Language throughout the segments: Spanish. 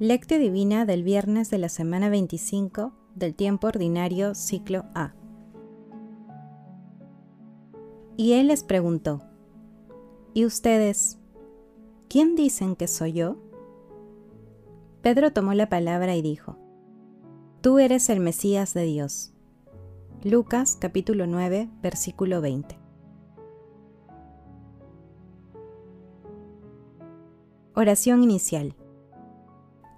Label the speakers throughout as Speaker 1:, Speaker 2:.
Speaker 1: Lectio Divina del viernes de la semana 25 del tiempo ordinario ciclo A. Y él les preguntó, ¿Y ustedes? ¿Quién dicen que soy yo? Pedro tomó la palabra y dijo, Tú eres el Mesías de Dios. Lucas capítulo 9, versículo 20. Oración inicial.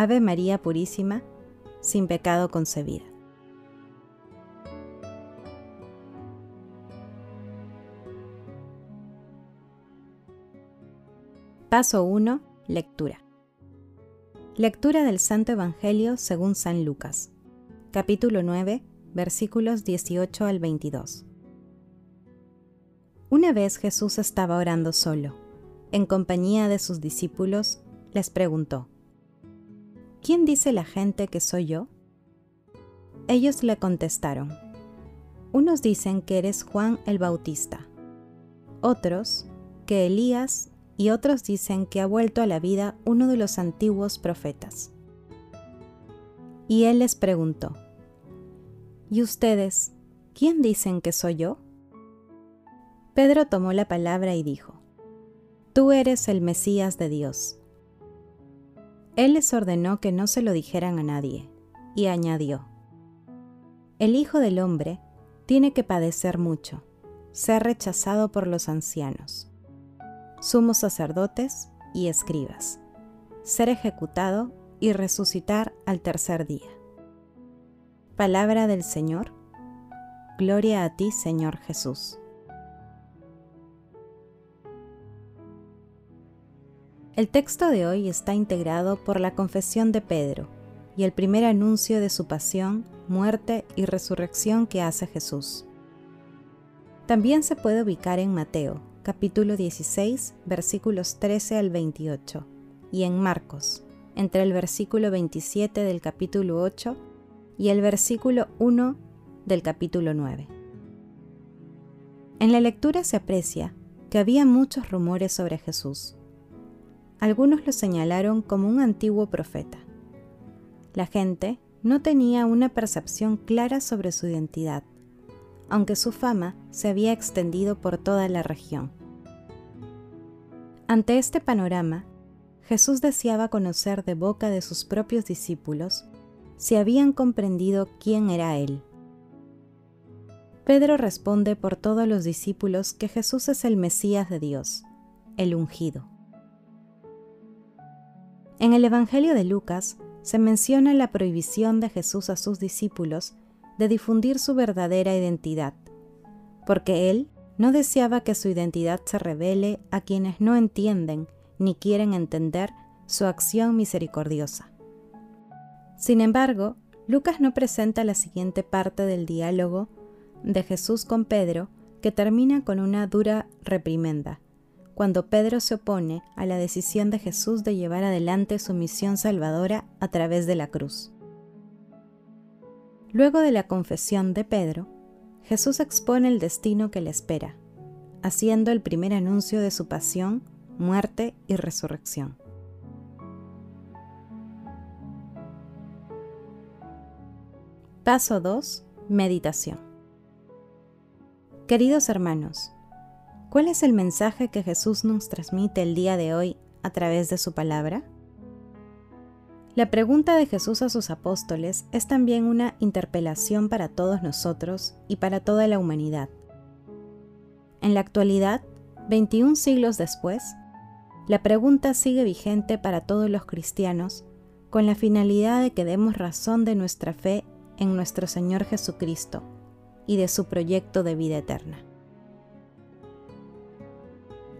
Speaker 1: Ave María Purísima, sin pecado concebida. Paso 1. Lectura. Lectura del Santo Evangelio según San Lucas, capítulo 9, versículos 18 al 22. Una vez Jesús estaba orando solo, en compañía de sus discípulos, les preguntó, ¿quién dice la gente que soy yo? Ellos le contestaron, unos dicen que eres Juan el Bautista, otros que Elías y otros dicen que ha vuelto a la vida uno de los antiguos profetas. Y él les preguntó, ¿Y ustedes, quién dicen que soy yo? Pedro tomó la palabra y dijo, Tú eres el Mesías de Dios. Él les ordenó que no se lo dijeran a nadie, y añadió, El Hijo del Hombre tiene que padecer mucho, ser rechazado por los ancianos, sumos sacerdotes y escribas, ser ejecutado y resucitar al tercer día. Palabra del Señor. Gloria a ti, Señor Jesús. El texto de hoy está integrado por la confesión de Pedro y el primer anuncio de su pasión, muerte y resurrección que hace Jesús. También se puede ubicar en Mateo, capítulo 16, versículos 13 al 28, y en Marcos, entre el versículo 27 del capítulo 8 y el versículo 1 del capítulo 9. En la lectura se aprecia que había muchos rumores sobre Jesús algunos lo señalaron como un antiguo profeta. La gente no tenía una percepción clara sobre su identidad, aunque su fama se había extendido por toda la región. Ante este panorama, Jesús deseaba conocer de boca de sus propios discípulos si habían comprendido quién era Él. Pedro responde por todos los discípulos que Jesús es el Mesías de Dios, el ungido. En el Evangelio de Lucas se menciona la prohibición de Jesús a sus discípulos de difundir su verdadera identidad, porque él no deseaba que su identidad se revele a quienes no entienden ni quieren entender su acción misericordiosa. Sin embargo, Lucas no presenta la siguiente parte del diálogo de Jesús con Pedro que termina con una dura reprimenda, cuando Pedro se opone a la decisión de Jesús de llevar adelante su misión salvadora a través de la cruz. Luego de la confesión de Pedro, Jesús expone el destino que le espera, haciendo el primer anuncio de su pasión, muerte y resurrección. Paso 2. Meditación. Queridos hermanos, ¿Cuál es el mensaje que Jesús nos transmite el día de hoy a través de su palabra? La pregunta de Jesús a sus apóstoles es también una interpelación para todos nosotros y para toda la humanidad. En la actualidad, 21 siglos después, la pregunta sigue vigente para todos los cristianos con la finalidad de que demos razón de nuestra fe en nuestro Señor Jesucristo y de su proyecto de vida eterna.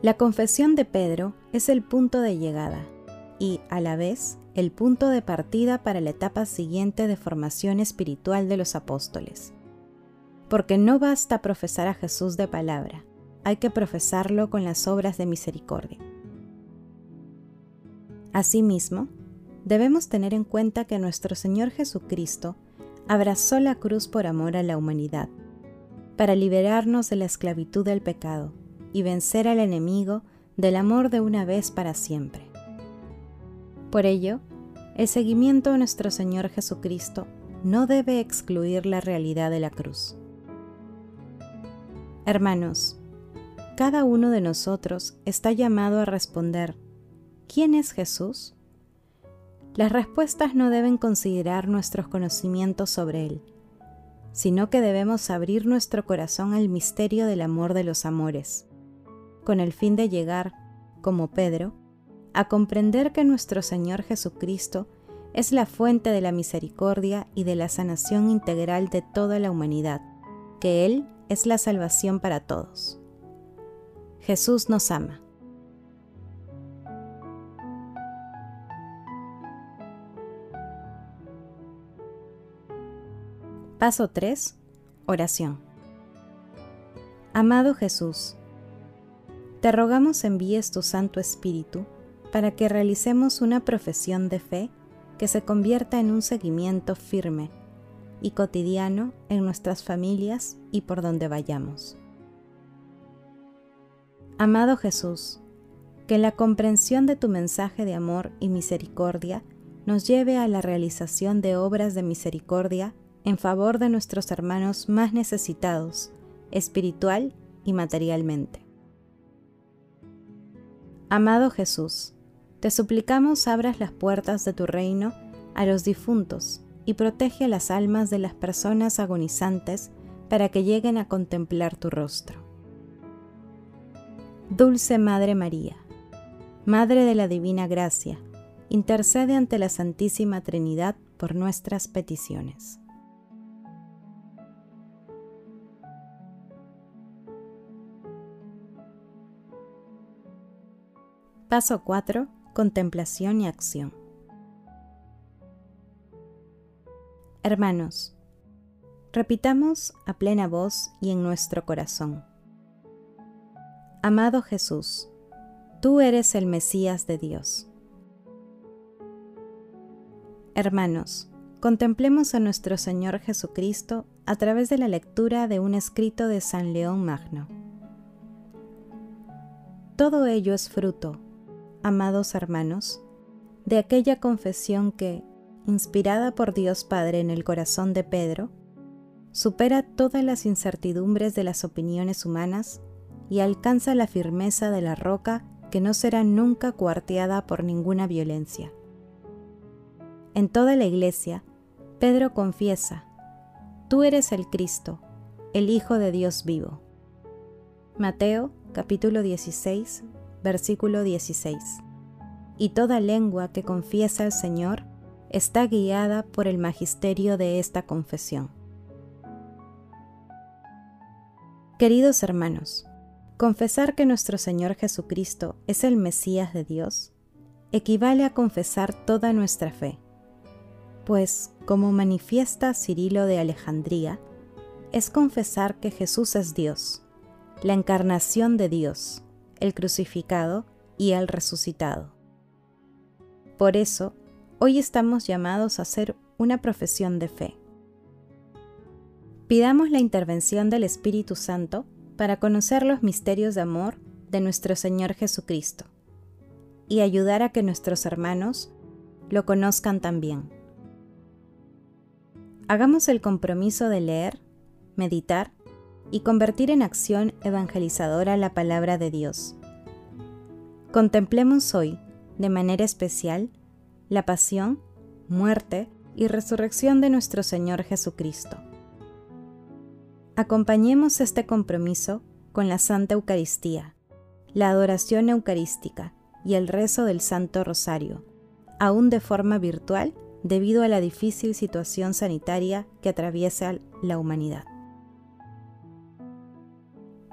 Speaker 1: La confesión de Pedro es el punto de llegada y, a la vez, el punto de partida para la etapa siguiente de formación espiritual de los apóstoles. Porque no basta profesar a Jesús de palabra, hay que profesarlo con las obras de misericordia. Asimismo, debemos tener en cuenta que nuestro Señor Jesucristo abrazó la cruz por amor a la humanidad, para liberarnos de la esclavitud del pecado y vencer al enemigo del amor de una vez para siempre. Por ello, el seguimiento a nuestro Señor Jesucristo no debe excluir la realidad de la cruz. Hermanos, cada uno de nosotros está llamado a responder, ¿quién es Jesús? Las respuestas no deben considerar nuestros conocimientos sobre Él, sino que debemos abrir nuestro corazón al misterio del amor de los amores, con el fin de llegar, como Pedro, a comprender que nuestro Señor Jesucristo es la fuente de la misericordia y de la sanación integral de toda la humanidad, que Él es la salvación para todos. Jesús nos ama. Paso 3. Oración. Amado Jesús, te rogamos envíes tu Santo Espíritu para que realicemos una profesión de fe que se convierta en un seguimiento firme y cotidiano en nuestras familias y por donde vayamos. Amado Jesús, que la comprensión de tu mensaje de amor y misericordia nos lleve a la realización de obras de misericordia en favor de nuestros hermanos más necesitados, espiritual y materialmente. Amado Jesús, te suplicamos abras las puertas de tu reino a los difuntos y protege las almas de las personas agonizantes para que lleguen a contemplar tu rostro. Dulce Madre María, Madre de la Divina Gracia, intercede ante la Santísima Trinidad por nuestras peticiones. Paso 4. Contemplación y acción. Hermanos, repitamos a plena voz y en nuestro corazón. Amado Jesús, tú eres el Mesías de Dios. Hermanos, contemplemos a nuestro Señor Jesucristo a través de la lectura de un escrito de San León Magno. Todo ello es fruto amados hermanos, de aquella confesión que, inspirada por Dios Padre en el corazón de Pedro, supera todas las incertidumbres de las opiniones humanas y alcanza la firmeza de la roca que no será nunca cuarteada por ninguna violencia. En toda la iglesia, Pedro confiesa, Tú eres el Cristo, el Hijo de Dios vivo. Mateo capítulo 16 versículo 16. Y toda lengua que confiesa al Señor está guiada por el magisterio de esta confesión. Queridos hermanos, confesar que nuestro Señor Jesucristo es el Mesías de Dios equivale a confesar toda nuestra fe, pues, como manifiesta Cirilo de Alejandría, es confesar que Jesús es Dios, la encarnación de Dios, el crucificado y el resucitado. Por eso, hoy estamos llamados a hacer una profesión de fe. Pidamos la intervención del Espíritu Santo para conocer los misterios de amor de nuestro Señor Jesucristo y ayudar a que nuestros hermanos lo conozcan también. Hagamos el compromiso de leer, meditar y convertir en acción evangelizadora la palabra de Dios. Contemplemos hoy, de manera especial, la pasión, muerte y resurrección de nuestro Señor Jesucristo. Acompañemos este compromiso con la Santa Eucaristía, la adoración eucarística y el rezo del Santo Rosario, aún de forma virtual debido a la difícil situación sanitaria que atraviesa la humanidad.